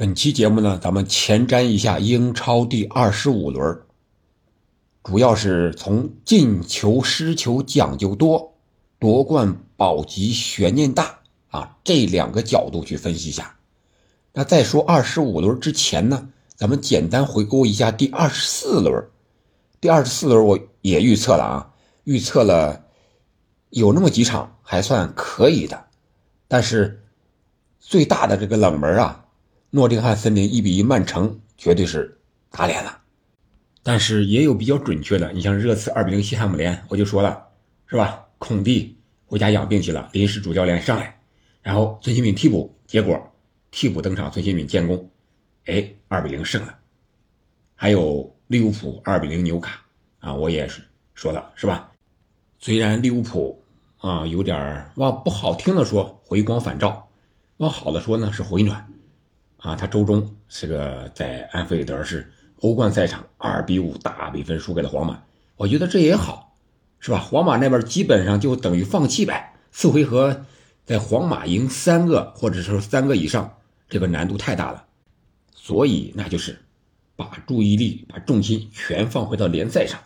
本期节目呢，咱们前瞻一下英超第二十五轮，主要是从进球失球讲究多、夺冠保级悬念大啊这两个角度去分析一下。那在说二十五轮之前呢，咱们简单回顾一下第二十四轮。第二十四轮我也预测了啊，预测了有那么几场还算可以的，但是最大的这个冷门啊。诺丁汉森林一比一曼城绝对是打脸了，但是也有比较准确的，你像热刺二比零西汉姆联，我就说了，是吧？孔蒂回家养病去了，临时主教练上来，然后孙兴敏替补，结果替补登场，孙兴敏建功，哎，二比零胜了。还有利物浦二比零纽卡啊，我也是说了，是吧？虽然利物浦啊有点往不好听的说回光返照，往好的说呢是回暖。啊，他周中这个在安菲尔德是欧冠赛场二比五大比分输给了皇马，我觉得这也好，是吧？皇马那边基本上就等于放弃呗，四回合在皇马赢三个或者说三个以上，这个难度太大了，所以那就是把注意力、把重心全放回到联赛上，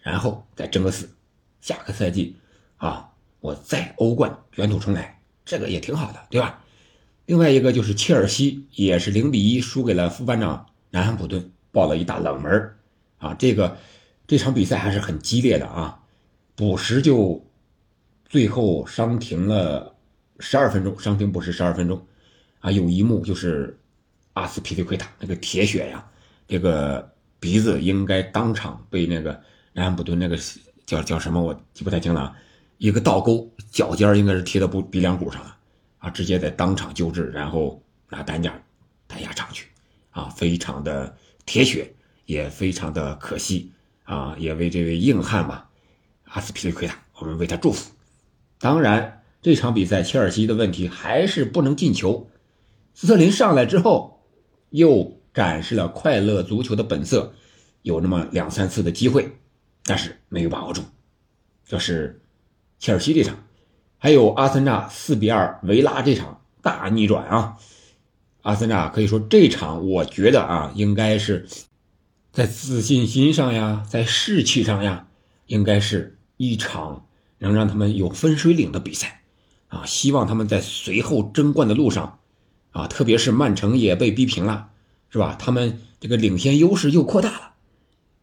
然后再争个四，下个赛季啊，我再欧冠卷土重来，这个也挺好的，对吧？另外一个就是切尔西也是零比一输给了副班长南安普顿，爆了一大冷门啊！这个这场比赛还是很激烈的啊，补时就最后伤停了十二分钟，伤停补时十二分钟啊！有一幕就是阿斯皮利奎塔那个铁血呀，这个鼻子应该当场被那个南安普顿那个叫叫什么我记不太清了，一个倒钩，脚尖应该是贴到不鼻梁骨上了。啊，直接在当场救治，然后拿担架抬下场去，啊，非常的铁血，也非常的可惜，啊，也为这位硬汉嘛，阿斯皮利奎塔，我们为他祝福。当然，这场比赛切尔西的问题还是不能进球。斯特林上来之后，又展示了快乐足球的本色，有那么两三次的机会，但是没有把握住。这是切尔西这场。还有阿森纳四比二维拉这场大逆转啊！阿森纳可以说这场，我觉得啊，应该是在自信心上呀，在士气上呀，应该是一场能让他们有分水岭的比赛啊！希望他们在随后争冠的路上啊，特别是曼城也被逼平了，是吧？他们这个领先优势又扩大了，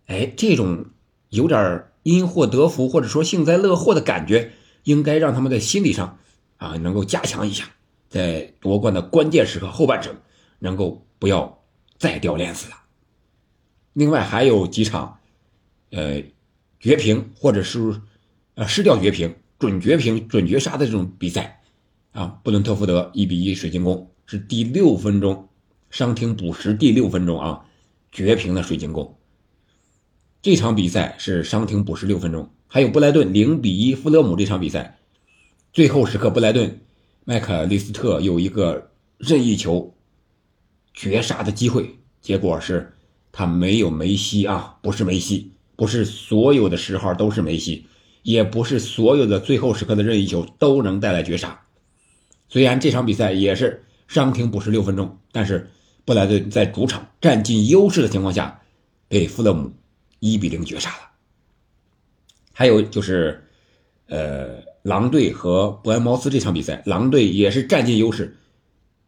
哎，这种有点因祸得福或者说幸灾乐祸的感觉。应该让他们在心理上，啊，能够加强一下，在夺冠的关键时刻后半程，能够不要再掉链子了。另外还有几场，呃，绝平或者是，呃，失掉绝平、准绝平、准绝杀的这种比赛，啊，布伦特福德一比一水晶宫是第六分钟伤停补时第六分钟啊，绝平的水晶宫。这场比赛是伤停补时六分钟。还有布莱顿零比一富勒姆这场比赛，最后时刻布莱顿麦克利斯特有一个任意球绝杀的机会，结果是他没有梅西啊，不是梅西，不是所有的十号都是梅西，也不是所有的最后时刻的任意球都能带来绝杀。虽然这场比赛也是伤停补时六分钟，但是布莱顿在主场占尽优势的情况下，被富勒姆一比零绝杀了。还有就是，呃，狼队和伯恩茅斯这场比赛，狼队也是占尽优势，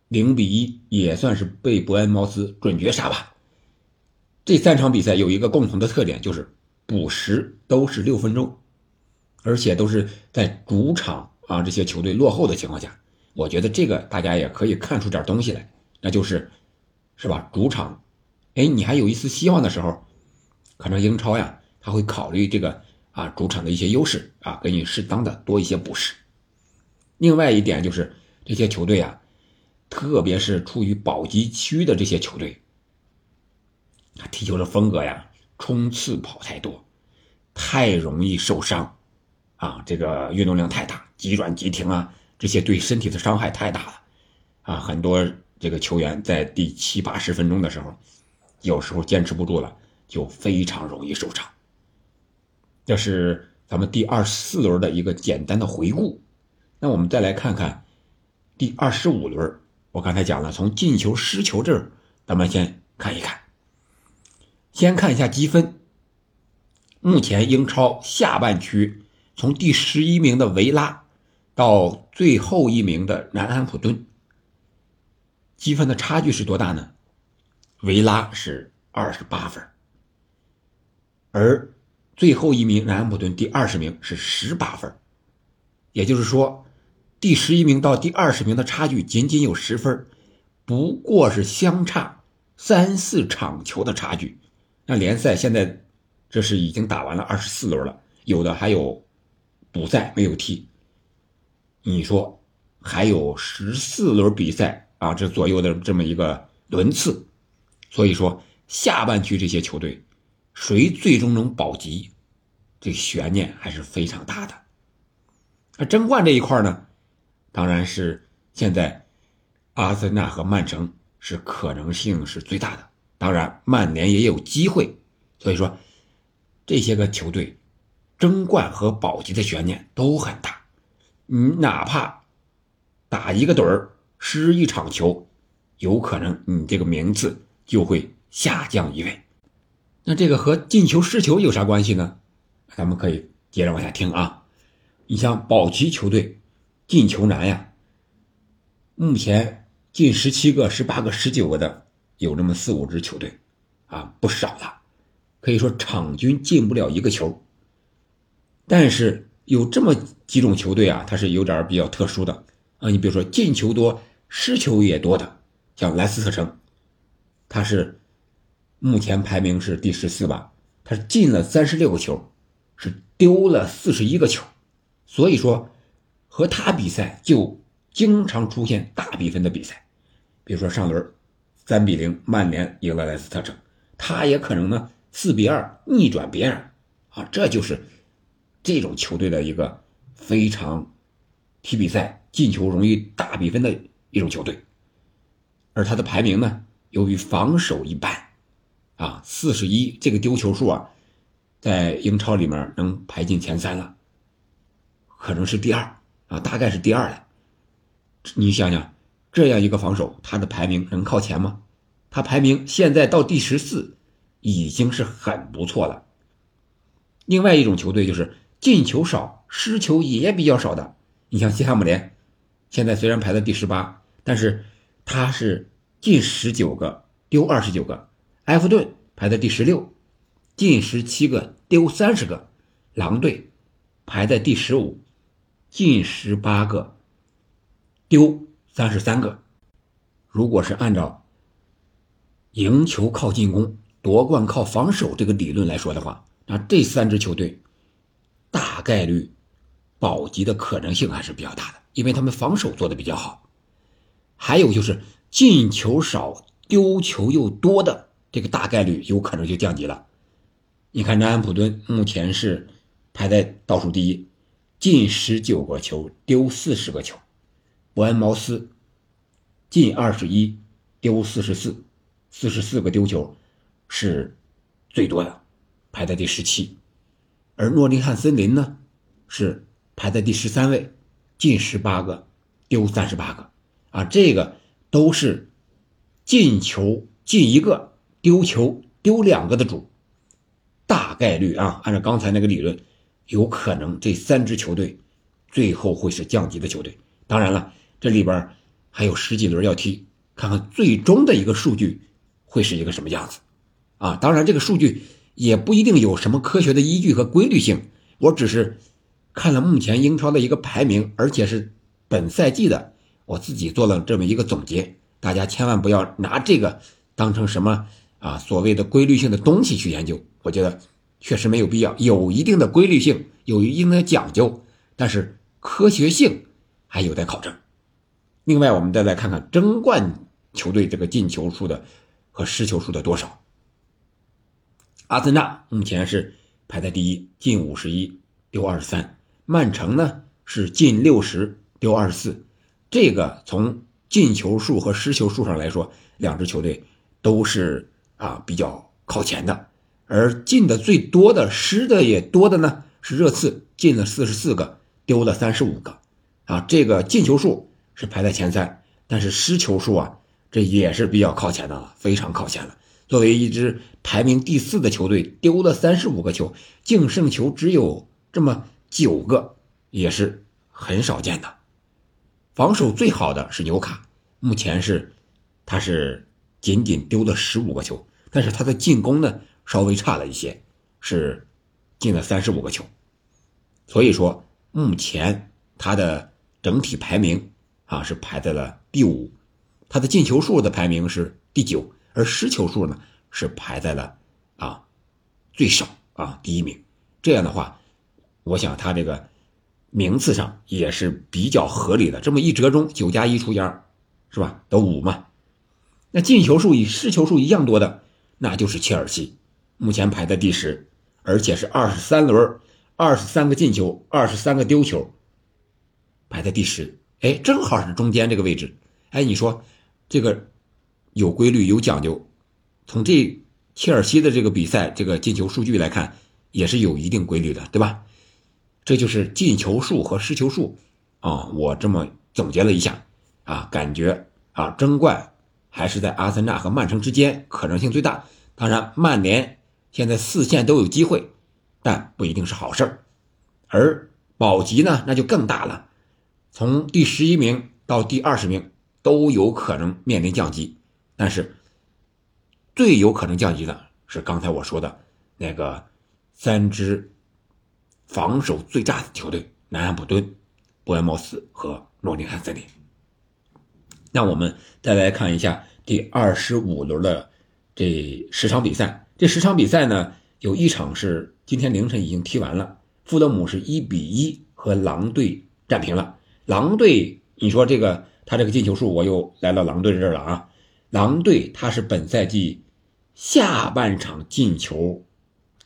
零比一也算是被伯恩茅斯准绝杀吧。这三场比赛有一个共同的特点，就是补时都是六分钟，而且都是在主场啊这些球队落后的情况下。我觉得这个大家也可以看出点东西来，那就是，是吧？主场，哎，你还有一丝希望的时候，可能英超呀，他会考虑这个。啊，主场的一些优势啊，给你适当的多一些补时。另外一点就是这些球队啊，特别是处于保级区的这些球队，他踢球的风格呀，冲刺跑太多，太容易受伤啊，这个运动量太大，急转急停啊，这些对身体的伤害太大了啊，很多这个球员在第七八十分钟的时候，有时候坚持不住了，就非常容易受伤。这是咱们第二十四轮的一个简单的回顾，那我们再来看看第二十五轮。我刚才讲了，从进球失球这儿咱们先看一看。先看一下积分。目前英超下半区，从第十一名的维拉到最后一名的南安普顿，积分的差距是多大呢？维拉是二十八分，而最后一名南安普顿第二十名是十八分，也就是说，第十一名到第二十名的差距仅仅有十分，不过是相差三四场球的差距。那联赛现在。这是已经打完了二十四轮了，有的还有补赛没有踢。你说还有十四轮比赛啊，这左右的这么一个轮次，所以说下半区这些球队谁最终能保级，这悬念还是非常大的。那争冠这一块呢，当然是现在阿森纳和曼城是可能性是最大的，当然曼联也有机会，所以说。这些个球队争冠和保级的悬念都很大，你哪怕打一个盹儿失一场球，有可能你这个名次就会下降一位。那这个和进球失球有啥关系呢？咱们可以接着往下听啊。你像保级球队进球难呀，目前进十七个、十八个、十九个的有这么四五支球队啊，不少了。可以说场均进不了一个球，但是有这么几种球队啊，它是有点比较特殊的啊。你比如说进球多、失球也多的，像莱斯特城，它是目前排名是第十四吧，他进了三十六个球，是丢了四十一个球，所以说和他比赛就经常出现大比分的比赛，比如说上轮三比零曼联赢了莱斯特城，他也可能呢。四比二逆转别人，啊，这就是这种球队的一个非常踢比赛进球容易大比分的一种球队，而他的排名呢，由于防守一般，啊，四十一这个丢球数啊，在英超里面能排进前三了，可能是第二啊，大概是第二了。你想想，这样一个防守，他的排名能靠前吗？他排名现在到第十四。已经是很不错了。另外一种球队就是进球少、失球也比较少的。你像西汉姆联，现在虽然排在第十八，但是他是进十九个丢二十九个。埃弗顿排在第十六，进十七个丢三十个。狼队排在第十五，进十八个丢三十三个。如果是按照赢球靠进攻。夺冠靠防守这个理论来说的话，那这三支球队大概率保级的可能性还是比较大的，因为他们防守做的比较好。还有就是进球少、丢球又多的这个大概率有可能就降级了。你看南安普顿目前是排在倒数第一，进十九个球，丢四十个球；伯恩茅斯进二十一，丢四十四，四十四个丢球。是最多的，排在第十七，而诺丁汉森林呢是排在第十三位，进十八个，丢三十八个，啊，这个都是进球进一个，丢球丢两个的主，大概率啊，按照刚才那个理论，有可能这三支球队最后会是降级的球队。当然了，这里边还有十几轮要踢，看看最终的一个数据会是一个什么样子。啊，当然，这个数据也不一定有什么科学的依据和规律性。我只是看了目前英超的一个排名，而且是本赛季的，我自己做了这么一个总结。大家千万不要拿这个当成什么啊所谓的规律性的东西去研究。我觉得确实没有必要，有一定的规律性，有一定的讲究，但是科学性还有待考证。另外，我们再来看看争冠球队这个进球数的和失球数的多少。阿森纳目前是排在第一，进五十一丢二十三。曼城呢是进六十丢二十四。这个从进球数和失球数上来说，两支球队都是啊比较靠前的。而进的最多的、失的也多的呢是热刺，进了四十四个，丢了三十五个。啊，这个进球数是排在前三，但是失球数啊这也是比较靠前的了，非常靠前了。作为一支排名第四的球队，丢了三十五个球，净胜球只有这么九个，也是很少见的。防守最好的是纽卡，目前是他是仅仅丢了十五个球，但是他的进攻呢稍微差了一些，是进了三十五个球。所以说，目前他的整体排名啊是排在了第五，他的进球数的排名是第九。而失球数呢，是排在了啊最少啊第一名。这样的话，我想他这个名次上也是比较合理的。这么一折中，九加一除以二，是吧？得五嘛。那进球数与失球数一样多的，那就是切尔西，目前排在第十，而且是二十三轮二十三个进球，二十三个丢球，排在第十。哎，正好是中间这个位置。哎，你说这个。有规律，有讲究。从这切尔西的这个比赛这个进球数据来看，也是有一定规律的，对吧？这就是进球数和失球数啊。我这么总结了一下啊，感觉啊，争冠还是在阿森纳和曼城之间，可能性最大。当然，曼联现在四线都有机会，但不一定是好事儿。而保级呢，那就更大了，从第十一名到第二十名都有可能面临降级。但是，最有可能降级的是刚才我说的那个三支防守最差的球队——南安普敦、伯恩茅斯和诺丁汉森林。那我们再来看一下第二十五轮的这十场比赛。这十场比赛呢，有一场是今天凌晨已经踢完了，富勒姆是一比一和狼队战平了。狼队，你说这个他这个进球数，我又来到狼队这儿了啊。狼队他是本赛季下半场进球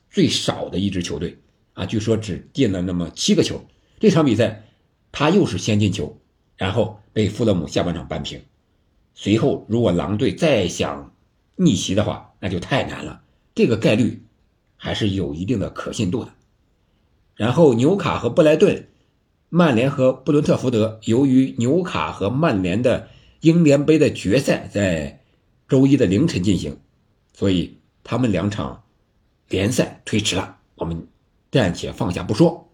最少的一支球队啊，据说只进了那么七个球。这场比赛他又是先进球，然后被富勒姆下半场扳平。随后如果狼队再想逆袭的话，那就太难了。这个概率还是有一定的可信度的。然后纽卡和布莱顿，曼联和布伦特福德，由于纽卡和曼联的。英联杯的决赛在周一的凌晨进行，所以他们两场联赛推迟了。我们暂且放下不说，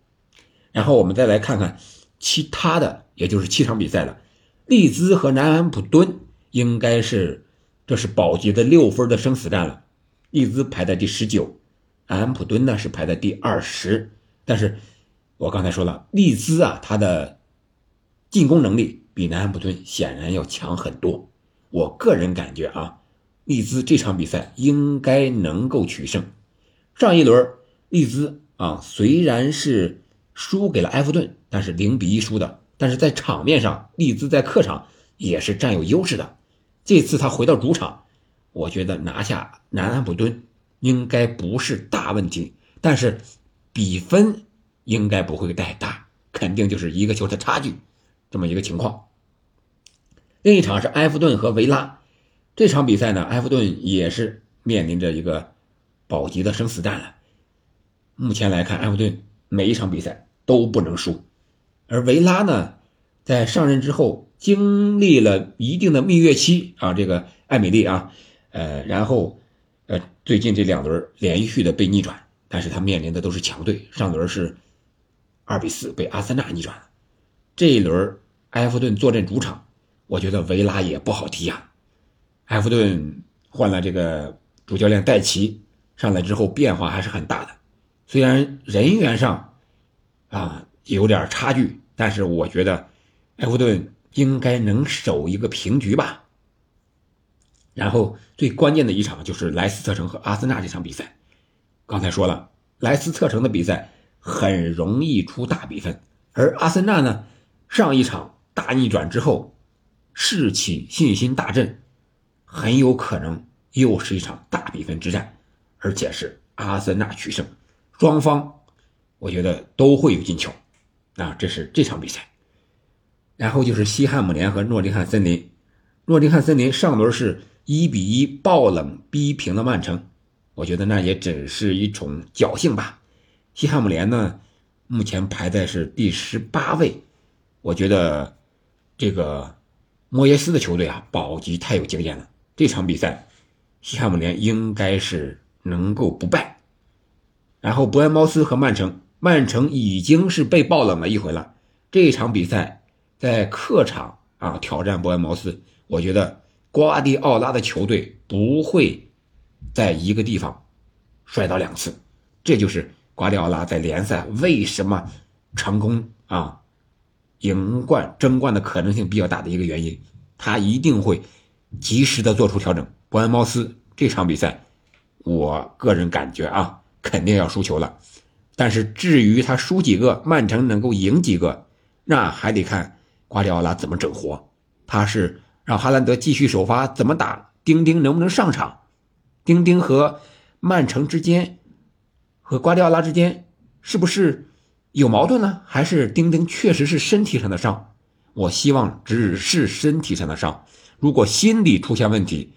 然后我们再来看看其他的，也就是七场比赛了。利兹和南安普敦应该是这是保级的六分的生死战了。利兹排在第十九，南安普敦呢是排在第二十。但是我刚才说了，利兹啊，他的进攻能力。比南安普顿显然要强很多，我个人感觉啊，利兹这场比赛应该能够取胜。上一轮利兹啊虽然是输给了埃弗顿，但是零比一输的，但是在场面上利兹在客场也是占有优势的。这次他回到主场，我觉得拿下南安普顿应该不是大问题，但是比分应该不会太大，肯定就是一个球的差距，这么一个情况。另一场是埃弗顿和维拉，这场比赛呢，埃弗顿也是面临着一个保级的生死战了。目前来看，埃弗顿每一场比赛都不能输，而维拉呢，在上任之后经历了一定的蜜月期啊，这个艾米丽啊，呃，然后呃，最近这两轮连续的被逆转，但是他面临的都是强队，上轮是二比四被阿森纳逆转。了，这一轮埃弗顿坐镇主场。我觉得维拉也不好踢呀，埃弗顿换了这个主教练戴奇上来之后变化还是很大的，虽然人员上啊有点差距，但是我觉得埃弗顿应该能守一个平局吧。然后最关键的一场就是莱斯特城和阿森纳这场比赛，刚才说了，莱斯特城的比赛很容易出大比分，而阿森纳呢上一场大逆转之后。士气信心大振，很有可能又是一场大比分之战，而且是阿森纳取胜，双方我觉得都会有进球，啊，这是这场比赛。然后就是西汉姆联和诺丁汉森林，诺丁汉森林上轮是一比一爆冷逼平了曼城，我觉得那也只是一种侥幸吧。西汉姆联呢，目前排在是第十八位，我觉得这个。莫耶斯的球队啊，保级太有经验了。这场比赛，西汉姆联应该是能够不败。然后伯恩茅斯和曼城，曼城已经是被爆冷了一回了。这场比赛在客场啊挑战伯恩茅斯，我觉得瓜迪奥拉的球队不会在一个地方摔倒两次。这就是瓜迪奥拉在联赛为什么成功啊。赢冠争冠的可能性比较大的一个原因，他一定会及时的做出调整。伯恩茅斯这场比赛，我个人感觉啊，肯定要输球了。但是至于他输几个，曼城能够赢几个，那还得看瓜迪奥拉怎么整活。他是让哈兰德继续首发，怎么打？丁丁能不能上场？丁丁和曼城之间，和瓜迪奥拉之间，是不是？有矛盾呢，还是丁丁确实是身体上的伤？我希望只是身体上的伤。如果心理出现问题，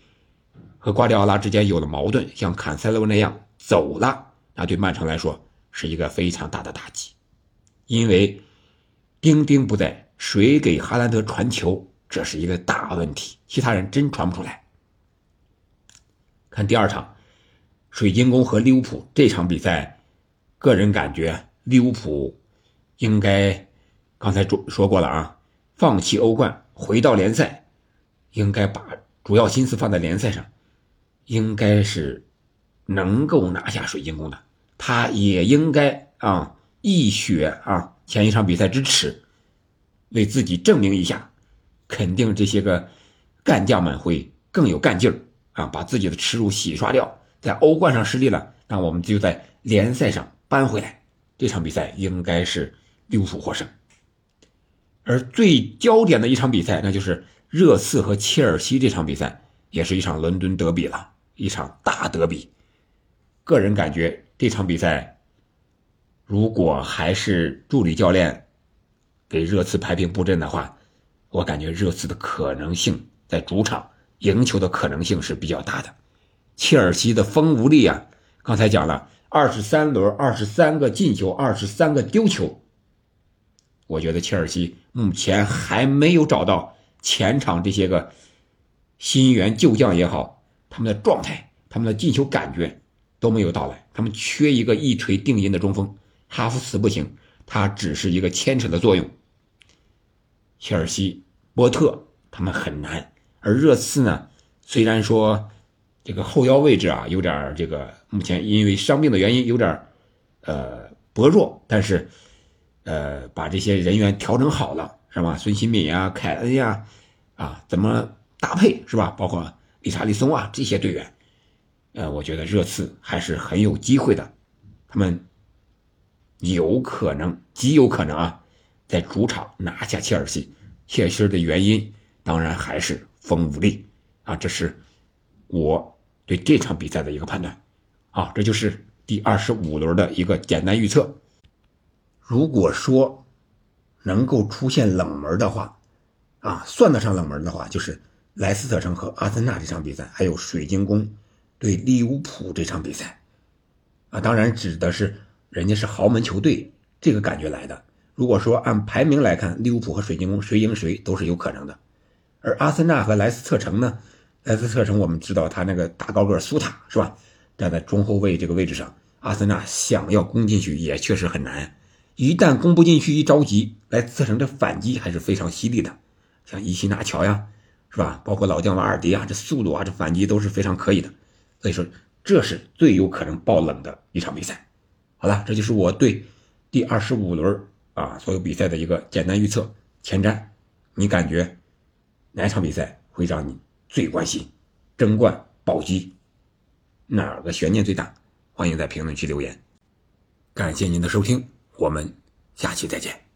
和瓜迪奥拉之间有了矛盾，像坎塞洛那样走了，那对曼城来说是一个非常大的打击。因为丁丁不在，谁给哈兰德传球？这是一个大问题。其他人真传不出来。看第二场，水晶宫和利物浦这场比赛，个人感觉。利物浦应该刚才说说过了啊，放弃欧冠，回到联赛，应该把主要心思放在联赛上，应该是能够拿下水晶宫的。他也应该啊一雪啊前一场比赛之耻，为自己证明一下，肯定这些个干将们会更有干劲儿啊，把自己的耻辱洗刷掉。在欧冠上失利了，那我们就在联赛上扳回来。这场比赛应该是利物浦获胜，而最焦点的一场比赛，那就是热刺和切尔西这场比赛，也是一场伦敦德比了，一场大德比。个人感觉这场比赛，如果还是助理教练给热刺排兵布阵的话，我感觉热刺的可能性在主场赢球的可能性是比较大的。切尔西的风无力啊，刚才讲了。二十三轮，二十三个进球，二十三个丢球。我觉得切尔西目前还没有找到前场这些个新援旧将也好，他们的状态、他们的进球感觉都没有到来。他们缺一个一锤定音的中锋，哈弗茨不行，他只是一个牵扯的作用。切尔西、波特他们很难，而热刺呢，虽然说。这个后腰位置啊，有点这个，目前因为伤病的原因有点呃薄弱，但是呃把这些人员调整好了，是吧？孙兴敏呀、凯恩呀，啊，怎么搭配是吧？包括理查利松啊这些队员，呃，我觉得热刺还是很有机会的，他们有可能，极有可能啊，在主场拿下切尔西。切尔西的原因当然还是风无力啊，这是我。对这场比赛的一个判断，啊，这就是第二十五轮的一个简单预测。如果说能够出现冷门的话，啊，算得上冷门的话，就是莱斯特城和阿森纳这场比赛，还有水晶宫对利物浦这场比赛，啊，当然指的是人家是豪门球队这个感觉来的。如果说按排名来看，利物浦和水晶宫谁赢谁都是有可能的，而阿森纳和莱斯特城呢？莱斯特城，我们知道他那个大高个苏塔是吧？站在中后卫这个位置上，阿森纳想要攻进去也确实很难。一旦攻不进去，一着急，莱斯特城的反击还是非常犀利的，像伊西纳乔呀，是吧？包括老将瓦尔迪啊，这速度啊，这反击都是非常可以的。所以说，这是最有可能爆冷的一场比赛。好了，这就是我对第二十五轮啊所有比赛的一个简单预测前瞻。你感觉哪场比赛会让你？最关心争冠保级，哪个悬念最大？欢迎在评论区留言。感谢您的收听，我们下期再见。